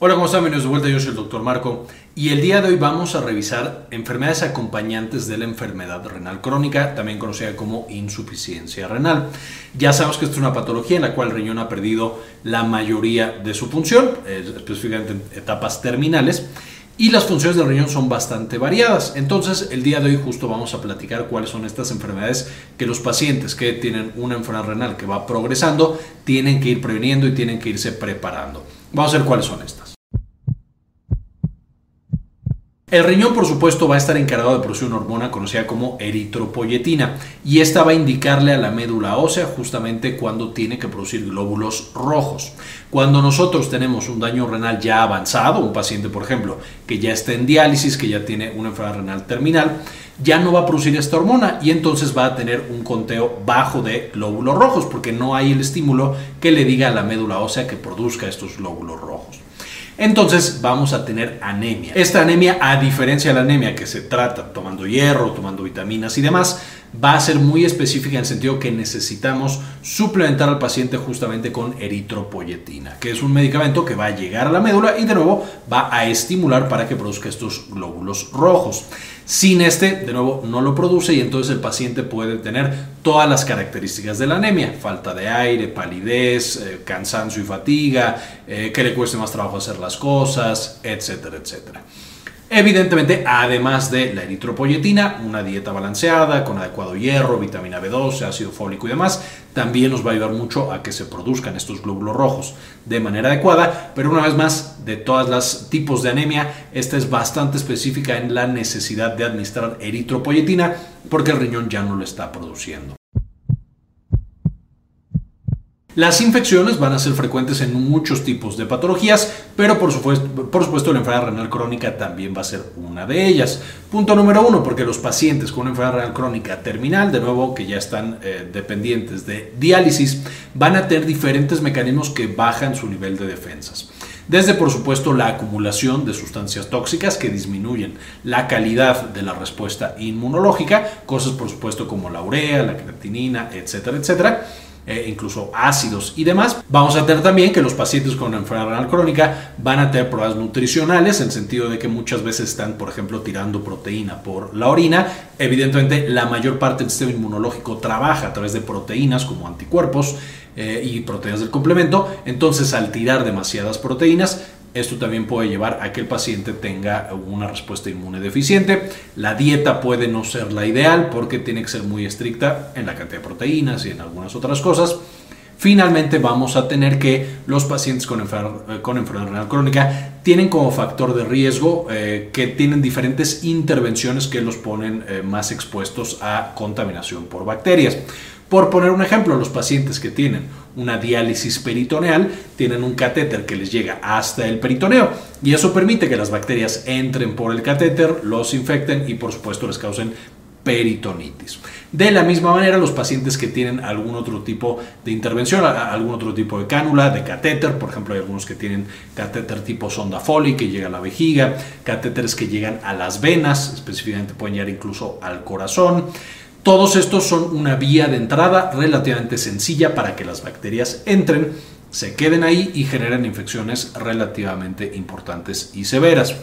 Hola, ¿cómo están? Bienvenidos de vuelta, yo soy el doctor Marco y el día de hoy vamos a revisar enfermedades acompañantes de la enfermedad renal crónica, también conocida como insuficiencia renal. Ya sabemos que esta es una patología en la cual el riñón ha perdido la mayoría de su función, específicamente en etapas terminales, y las funciones del riñón son bastante variadas. Entonces, el día de hoy justo vamos a platicar cuáles son estas enfermedades que los pacientes que tienen una enfermedad renal que va progresando tienen que ir previniendo y tienen que irse preparando. Vamos a ver cuáles son estas. El riñón, por supuesto, va a estar encargado de producir una hormona conocida como eritropoyetina y esta va a indicarle a la médula ósea justamente cuando tiene que producir glóbulos rojos. Cuando nosotros tenemos un daño renal ya avanzado, un paciente, por ejemplo, que ya está en diálisis, que ya tiene una enfermedad renal terminal, ya no va a producir esta hormona y entonces va a tener un conteo bajo de glóbulos rojos porque no hay el estímulo que le diga a la médula ósea que produzca estos glóbulos rojos entonces vamos a tener anemia. Esta anemia, a diferencia de la anemia que se trata tomando hierro, tomando vitaminas y demás, va a ser muy específica en el sentido que necesitamos suplementar al paciente justamente con eritropoyetina, que es un medicamento que va a llegar a la médula y de nuevo va a estimular para que produzca estos glóbulos rojos. Sin este, de nuevo, no lo produce y entonces el paciente puede tener todas las características de la anemia, falta de aire, palidez, eh, cansancio y fatiga, eh, que le cueste más trabajo hacer las cosas, etcétera, etcétera. Evidentemente, además de la eritropoyetina, una dieta balanceada con adecuado hierro, vitamina B12, ácido fólico y demás, también nos va a ayudar mucho a que se produzcan estos glóbulos rojos de manera adecuada, pero una vez más, de todas las tipos de anemia, esta es bastante específica en la necesidad de administrar eritropoyetina porque el riñón ya no lo está produciendo. Las infecciones van a ser frecuentes en muchos tipos de patologías, pero por supuesto, por supuesto la enfermedad renal crónica también va a ser una de ellas. Punto número uno, porque los pacientes con una enfermedad renal crónica terminal, de nuevo que ya están eh, dependientes de diálisis, van a tener diferentes mecanismos que bajan su nivel de defensas. Desde, por supuesto, la acumulación de sustancias tóxicas que disminuyen la calidad de la respuesta inmunológica, cosas, por supuesto, como la urea, la creatinina, etcétera, etcétera eh, incluso ácidos y demás. Vamos a tener también que los pacientes con enfermedad renal crónica van a tener pruebas nutricionales, en sentido de que muchas veces están, por ejemplo, tirando proteína por la orina. Evidentemente, la mayor parte del sistema inmunológico trabaja a través de proteínas como anticuerpos eh, y proteínas del complemento. Entonces, al tirar demasiadas proteínas, esto también puede llevar a que el paciente tenga una respuesta inmune deficiente. La dieta puede no ser la ideal porque tiene que ser muy estricta en la cantidad de proteínas y en algunas otras cosas. Finalmente vamos a tener que los pacientes con, enfermedad, enfermedad renal crónica tienen como factor de riesgo eh, que tienen diferentes intervenciones que los ponen eh, más expuestos a contaminación por bacterias. Por poner un ejemplo, los pacientes que tienen una diálisis peritoneal tienen un catéter que les llega hasta el peritoneo y eso permite que las bacterias entren por el catéter, los infecten y por supuesto les causen peritonitis. De la misma manera, los pacientes que tienen algún otro tipo de intervención, algún otro tipo de cánula, de catéter, por ejemplo, hay algunos que tienen catéter tipo sonda Foley que llega a la vejiga, catéteres que llegan a las venas, específicamente pueden llegar incluso al corazón. Todos estos son una vía de entrada relativamente sencilla para que las bacterias entren, se queden ahí y generen infecciones relativamente importantes y severas.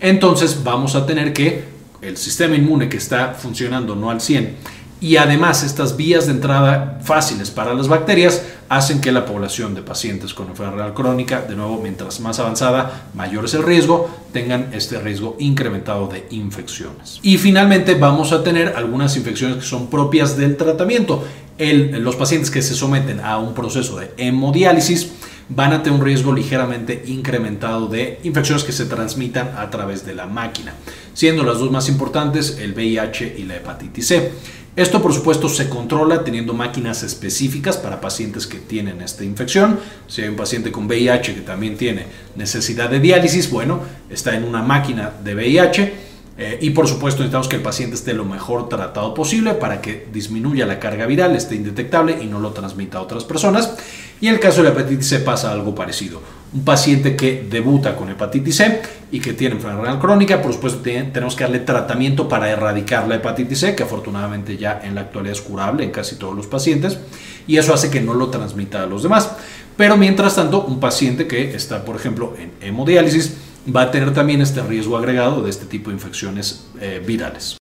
Entonces vamos a tener que el sistema inmune que está funcionando no al 100 y además estas vías de entrada fáciles para las bacterias hacen que la población de pacientes con enfermedad crónica, de nuevo, mientras más avanzada, mayor es el riesgo, tengan este riesgo incrementado de infecciones. Y finalmente vamos a tener algunas infecciones que son propias del tratamiento. los pacientes que se someten a un proceso de hemodiálisis van a tener un riesgo ligeramente incrementado de infecciones que se transmitan a través de la máquina, siendo las dos más importantes el VIH y la hepatitis C. Esto por supuesto se controla teniendo máquinas específicas para pacientes que tienen esta infección. Si hay un paciente con VIH que también tiene necesidad de diálisis, bueno, está en una máquina de VIH eh, y por supuesto necesitamos que el paciente esté lo mejor tratado posible para que disminuya la carga viral, esté indetectable y no lo transmita a otras personas. Y en el caso de la hepatitis C pasa algo parecido. Un paciente que debuta con hepatitis C y que tiene enfermedad renal crónica, por supuesto tenemos que darle tratamiento para erradicar la hepatitis C, que afortunadamente ya en la actualidad es curable en casi todos los pacientes, y eso hace que no lo transmita a los demás. Pero mientras tanto, un paciente que está, por ejemplo, en hemodiálisis, va a tener también este riesgo agregado de este tipo de infecciones eh, virales.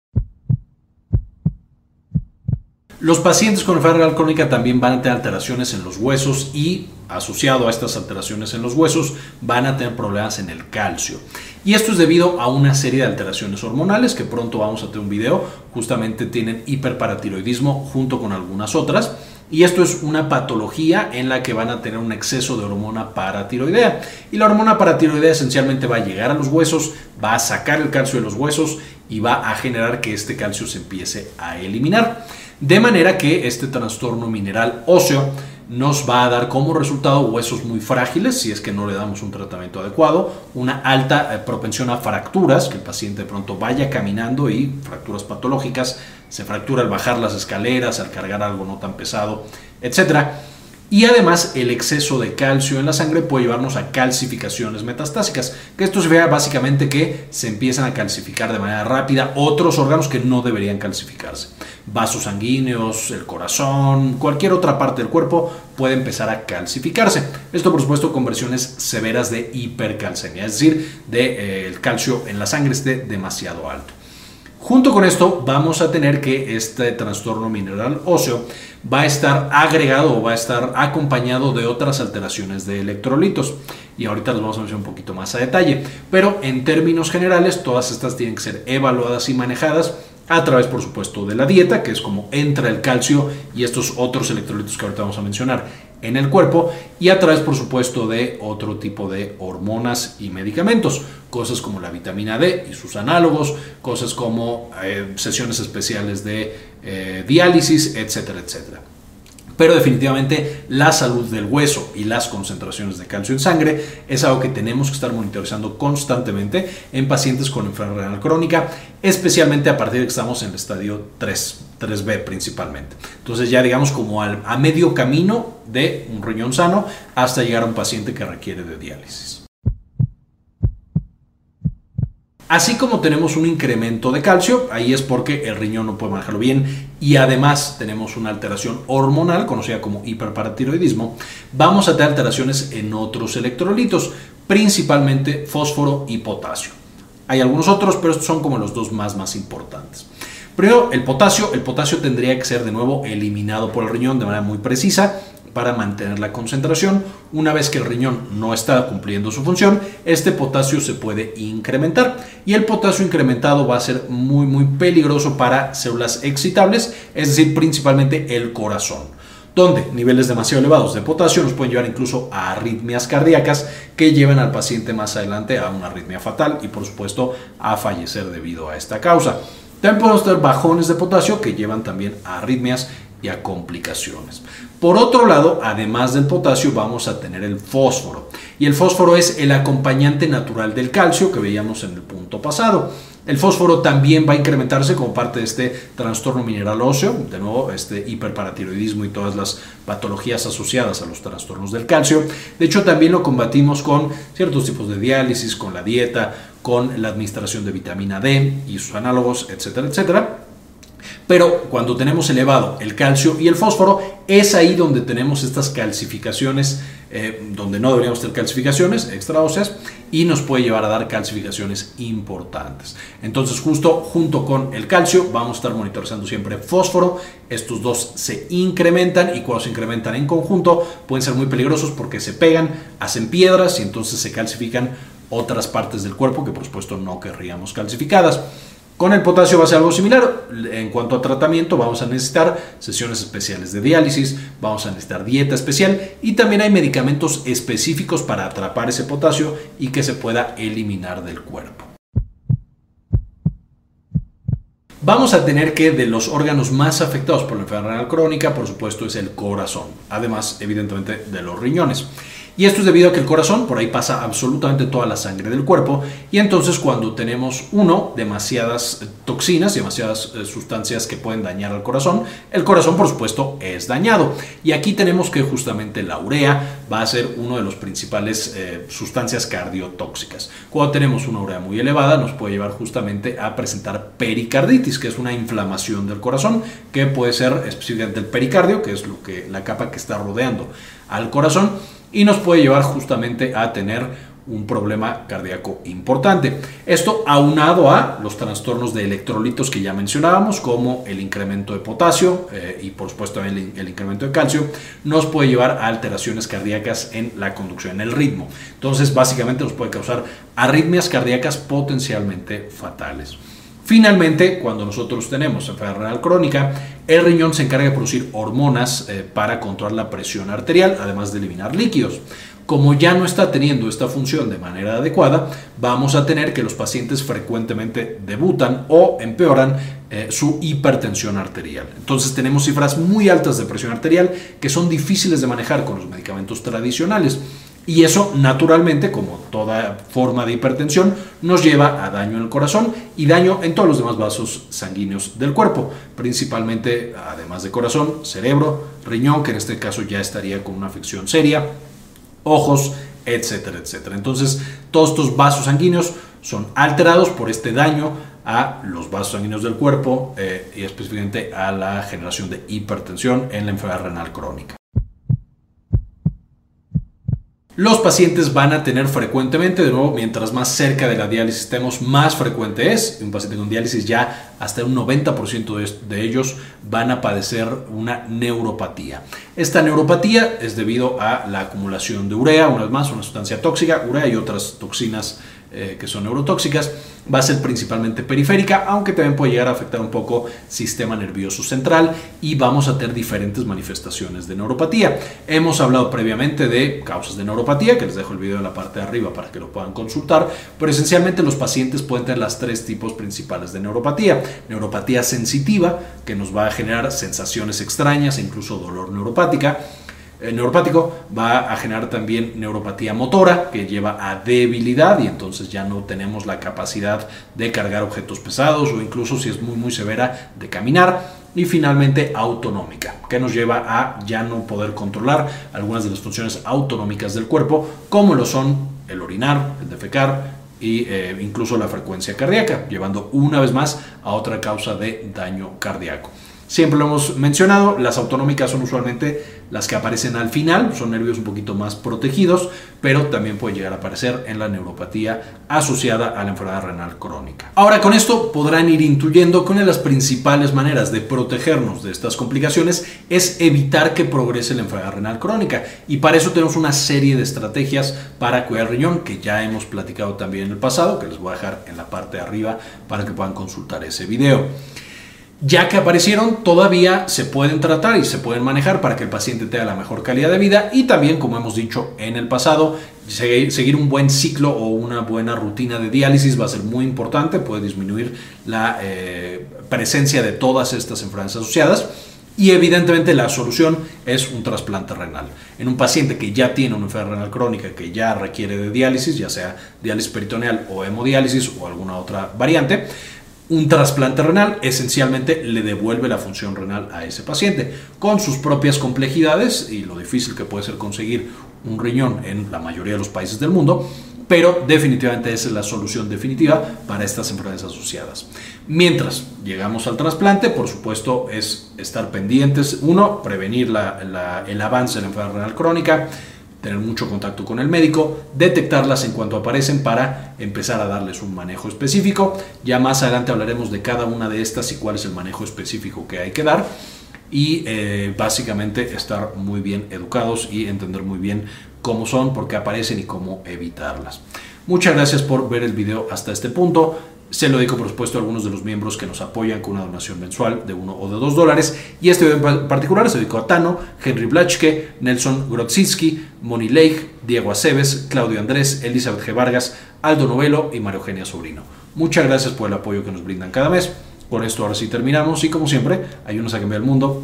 Los pacientes con enfermedad crónica también van a tener alteraciones en los huesos y asociado a estas alteraciones en los huesos van a tener problemas en el calcio. Y esto es debido a una serie de alteraciones hormonales que pronto vamos a tener un video. Justamente tienen hiperparatiroidismo junto con algunas otras. Y esto es una patología en la que van a tener un exceso de hormona paratiroidea. Y la hormona paratiroidea esencialmente va a llegar a los huesos, va a sacar el calcio de los huesos y va a generar que este calcio se empiece a eliminar. De manera que este trastorno mineral óseo nos va a dar como resultado huesos muy frágiles si es que no le damos un tratamiento adecuado, una alta eh, propensión a fracturas, que el paciente de pronto vaya caminando y fracturas patológicas, se fractura al bajar las escaleras, al cargar algo no tan pesado, etcétera y además el exceso de calcio en la sangre puede llevarnos a calcificaciones metastásicas, que esto se vea básicamente que se empiezan a calcificar de manera rápida otros órganos que no deberían calcificarse. Vasos sanguíneos, el corazón, cualquier otra parte del cuerpo puede empezar a calcificarse. Esto por supuesto con versiones severas de hipercalcemia, es decir, de, eh, calcio en la sangre esté demasiado alto. Junto con esto vamos a tener que este trastorno mineral óseo va a estar agregado o va a estar acompañado de otras alteraciones de electrolitos. Y ahorita los vamos a mencionar un poquito más a detalle. Pero en términos generales, todas estas tienen que ser evaluadas y manejadas a través, por supuesto, de la dieta, que es como entra el calcio y estos otros electrolitos que ahorita vamos a mencionar en el cuerpo y a través, por supuesto, de otro tipo de hormonas y medicamentos, cosas como la vitamina D y sus análogos, cosas como eh, sesiones especiales de eh, diálisis, etcétera, etcétera. Pero definitivamente la salud del hueso y las concentraciones de calcio en sangre es algo que tenemos que estar monitorizando constantemente en pacientes con enfermedad crónica, especialmente a partir de que estamos en el estadio 3, 3B principalmente. Entonces ya digamos como a medio camino de un riñón sano hasta llegar a un paciente que requiere de diálisis. Así como tenemos un incremento de calcio, ahí es porque el riñón no puede manejarlo bien y además tenemos una alteración hormonal conocida como hiperparatiroidismo, vamos a tener alteraciones en otros electrolitos, principalmente fósforo y potasio. Hay algunos otros, pero estos son como los dos más, más importantes. Primero, el potasio. El potasio tendría que ser de nuevo eliminado por el riñón de manera muy precisa para mantener la concentración. Una vez que el riñón no está cumpliendo su función, este potasio se puede incrementar y el potasio incrementado va a ser muy muy peligroso para células excitables, es decir, principalmente el corazón donde niveles demasiado elevados de potasio nos pueden llevar incluso a arritmias cardíacas que lleven al paciente más adelante a una arritmia fatal y por supuesto a fallecer debido a esta causa. También podemos tener bajones de potasio que llevan también a arritmias y a complicaciones. Por otro lado, además del potasio, vamos a tener el fósforo. Y el fósforo es el acompañante natural del calcio que veíamos en el punto pasado. El fósforo también va a incrementarse como parte de este trastorno mineral óseo, de nuevo, este hiperparatiroidismo y todas las patologías asociadas a los trastornos del calcio. De hecho, también lo combatimos con ciertos tipos de diálisis, con la dieta, con la administración de vitamina D y sus análogos, etcétera, etcétera. Pero cuando tenemos elevado el calcio y el fósforo, es ahí donde tenemos estas calcificaciones, eh, donde no deberíamos tener calcificaciones extraóseas y nos puede llevar a dar calcificaciones importantes. Entonces, justo junto con el calcio, vamos a estar monitorizando siempre fósforo. Estos dos se incrementan y cuando se incrementan en conjunto pueden ser muy peligrosos porque se pegan, hacen piedras y entonces se calcifican otras partes del cuerpo que por supuesto no querríamos calcificadas. Con el potasio va a ser algo similar. En cuanto a tratamiento, vamos a necesitar sesiones especiales de diálisis, vamos a necesitar dieta especial y también hay medicamentos específicos para atrapar ese potasio y que se pueda eliminar del cuerpo. Vamos a tener que de los órganos más afectados por la enfermedad crónica, por supuesto, es el corazón, además evidentemente de los riñones. Y esto es debido a que el corazón, por ahí pasa absolutamente toda la sangre del cuerpo, y entonces cuando tenemos uno, demasiadas eh, toxinas, demasiadas eh, sustancias que pueden dañar al corazón, el corazón por supuesto es dañado. Y aquí tenemos que justamente la urea va a ser uno de los principales eh, sustancias cardiotóxicas. Cuando tenemos una urea muy elevada nos puede llevar justamente a presentar pericarditis, que es una inflamación del corazón, que puede ser específicamente el pericardio, que es lo que, la capa que está rodeando al corazón y nos puede llevar justamente a tener un problema cardíaco importante. Esto aunado a los trastornos de electrolitos que ya mencionábamos, como el incremento de potasio eh, y por supuesto el, el, incremento de calcio, nos puede llevar a alteraciones cardíacas en la conducción, en el ritmo. Entonces, básicamente nos puede causar arritmias cardíacas potencialmente fatales. Finalmente, cuando nosotros tenemos enfermedad renal crónica, el riñón se encarga de producir hormonas eh, para controlar la presión arterial, además de eliminar líquidos. Como ya no está teniendo esta función de manera adecuada, vamos a tener que los pacientes frecuentemente debutan o empeoran eh, su hipertensión arterial. Entonces tenemos cifras muy altas de presión arterial que son difíciles de manejar con los medicamentos tradicionales. Y eso, naturalmente, como toda forma de hipertensión, nos lleva a daño en el corazón y daño en todos los demás vasos sanguíneos del cuerpo, principalmente, además de corazón, cerebro, riñón, que en este caso ya estaría con una afección seria, ojos, etcétera, etcétera. Entonces, todos estos vasos sanguíneos son alterados por este daño a los vasos sanguíneos del cuerpo eh, y específicamente a la generación de hipertensión en la enfermedad renal crónica. Los pacientes van a tener frecuentemente, de nuevo, mientras más cerca de la diálisis estemos, más frecuente es. Un paciente con diálisis ya hasta un 90% de, ellos van a padecer una neuropatía. Esta neuropatía es debido a la acumulación de urea, una vez más, una sustancia tóxica, urea y otras toxinas eh, que son neurotóxicas, va a ser principalmente periférica, aunque también puede llegar a afectar un poco sistema nervioso central y vamos a tener diferentes manifestaciones de neuropatía. Hemos hablado previamente de causas de neuropatía, que les dejo el video en la parte de arriba para que lo puedan consultar, pero esencialmente los pacientes pueden tener las tres tipos principales de neuropatía. Neuropatía sensitiva, que nos va a generar sensaciones extrañas e incluso dolor neuropática el neuropático va a generar también neuropatía motora que lleva a debilidad y entonces ya no tenemos la capacidad de cargar objetos pesados o incluso si es muy muy severa de caminar y finalmente autonómica que nos lleva a ya no poder controlar algunas de las funciones autonómicas del cuerpo como lo son el orinar, el defecar y eh, incluso la frecuencia cardíaca llevando una vez más a otra causa de daño cardíaco. Siempre lo hemos mencionado, las autonómicas son usualmente las que aparecen al final, son nervios un poquito más protegidos, pero también puede llegar a aparecer en la neuropatía asociada a la enfermedad renal crónica. Ahora con esto podrán ir intuyendo que una de las principales maneras de protegernos de estas complicaciones es evitar que progrese la enfermedad renal crónica y para eso tenemos una serie de estrategias para cuidar riñón que ya hemos platicado también en el pasado, que les voy a dejar en la parte de arriba para que puedan consultar ese video ya que aparecieron, todavía se pueden tratar y se pueden manejar para que el paciente tenga la mejor calidad de vida y también, como hemos dicho en el pasado, seguir un buen ciclo o una buena rutina de diálisis va a ser muy importante, puede disminuir la eh, presencia de todas estas enfermedades asociadas. Y evidentemente la solución es un trasplante renal. En un paciente que ya tiene una enfermedad renal crónica, que ya requiere de diálisis, ya sea diálisis peritoneal o hemodiálisis o alguna otra variante, un trasplante renal esencialmente le devuelve la función renal a ese paciente, con sus propias complejidades y lo difícil que puede ser conseguir un riñón en la mayoría de los países del mundo, pero definitivamente esa es la solución definitiva para estas enfermedades asociadas. Mientras llegamos al trasplante, por supuesto, es estar pendientes, uno, prevenir el avance de la enfermedad renal crónica, tener mucho contacto con el médico, detectarlas en cuanto aparecen para empezar a darles un manejo específico. Ya más adelante hablaremos de cada una de estas y cuál es el manejo específico que hay que dar. Y eh, básicamente estar muy bien educados y entender muy bien cómo son, por qué aparecen y cómo evitarlas. Muchas gracias por ver el video hasta este punto. Se lo dedico, por supuesto, a algunos de los miembros que nos apoyan con una donación mensual de uno o de dos dólares. Y este video en particular se dedicó a Tano, Henry Blachke, Nelson Grodzitsky, Moni Leigh, Diego Aceves, Claudio Andrés, Elizabeth G. Vargas, Aldo Novelo y Mario Eugenia Sobrino. Muchas gracias por el apoyo que nos brindan cada mes. Con esto ahora sí terminamos y como siempre, ayúdenos a cambiar el mundo